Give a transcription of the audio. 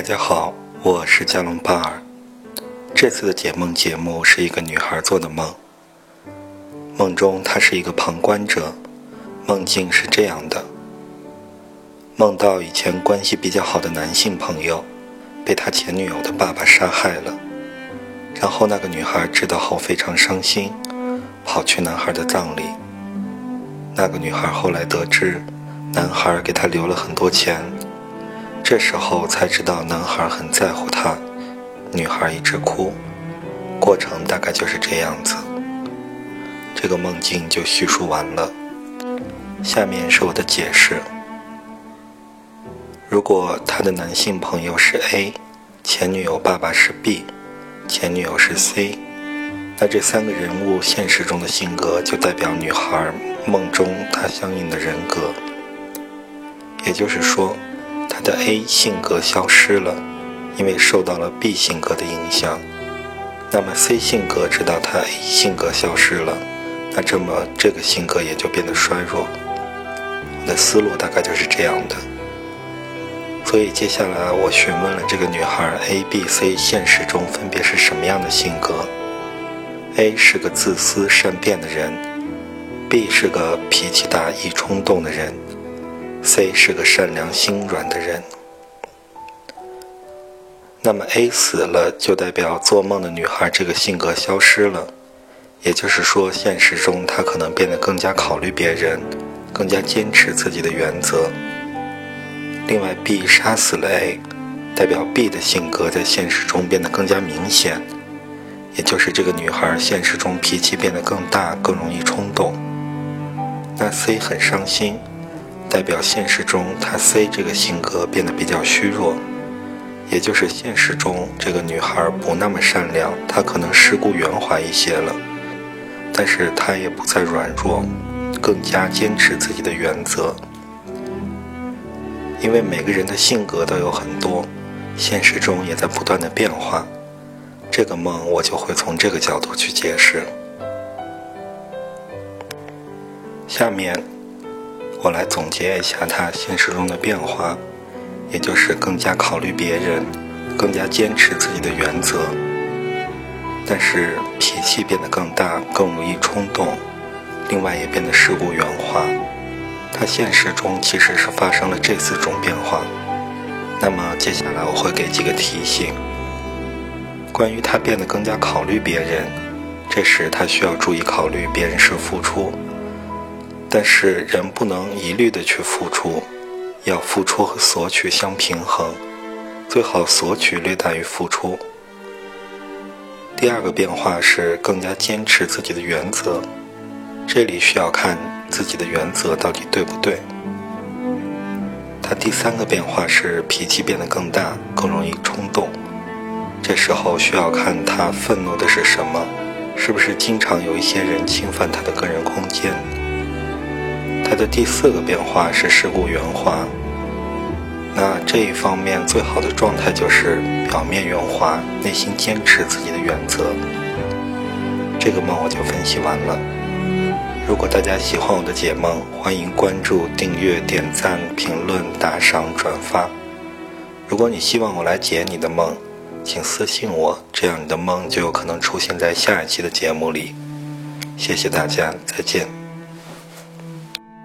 大家好，我是加隆巴尔。这次的解梦节目是一个女孩做的梦。梦中她是一个旁观者，梦境是这样的：梦到以前关系比较好的男性朋友被他前女友的爸爸杀害了，然后那个女孩知道后非常伤心，跑去男孩的葬礼。那个女孩后来得知，男孩给她留了很多钱。这时候才知道男孩很在乎她，女孩一直哭，过程大概就是这样子。这个梦境就叙述完了，下面是我的解释。如果他的男性朋友是 A，前女友爸爸是 B，前女友是 C，那这三个人物现实中的性格就代表女孩梦中她相应的人格，也就是说。的 A 性格消失了，因为受到了 B 性格的影响。那么 C 性格知道他 A 性格消失了，那这么这个性格也就变得衰弱。我的思路大概就是这样的。所以接下来我询问了这个女孩 A、B、C 现实中分别是什么样的性格。A 是个自私善变的人，B 是个脾气大易冲动的人。C 是个善良心软的人，那么 A 死了，就代表做梦的女孩这个性格消失了，也就是说，现实中她可能变得更加考虑别人，更加坚持自己的原则。另外，B 杀死了 A，代表 B 的性格在现实中变得更加明显，也就是这个女孩现实中脾气变得更大，更容易冲动。那 C 很伤心。代表现实中，他 C 这个性格变得比较虚弱，也就是现实中这个女孩不那么善良，她可能世故圆滑一些了，但是她也不再软弱，更加坚持自己的原则。因为每个人的性格都有很多，现实中也在不断的变化，这个梦我就会从这个角度去解释。下面。我来总结一下他现实中的变化，也就是更加考虑别人，更加坚持自己的原则，但是脾气变得更大，更容易冲动，另外也变得世故圆滑。他现实中其实是发生了这四种变化。那么接下来我会给几个提醒，关于他变得更加考虑别人，这时他需要注意考虑别人是付出。但是人不能一律的去付出，要付出和索取相平衡，最好索取略大于付出。第二个变化是更加坚持自己的原则，这里需要看自己的原则到底对不对。他第三个变化是脾气变得更大，更容易冲动，这时候需要看他愤怒的是什么，是不是经常有一些人侵犯他的个人空间。它的第四个变化是世故圆滑，那这一方面最好的状态就是表面圆滑，内心坚持自己的原则。这个梦我就分析完了。如果大家喜欢我的解梦，欢迎关注、订阅、点赞、评论、打赏、转发。如果你希望我来解你的梦，请私信我，这样你的梦就有可能出现在下一期的节目里。谢谢大家，再见。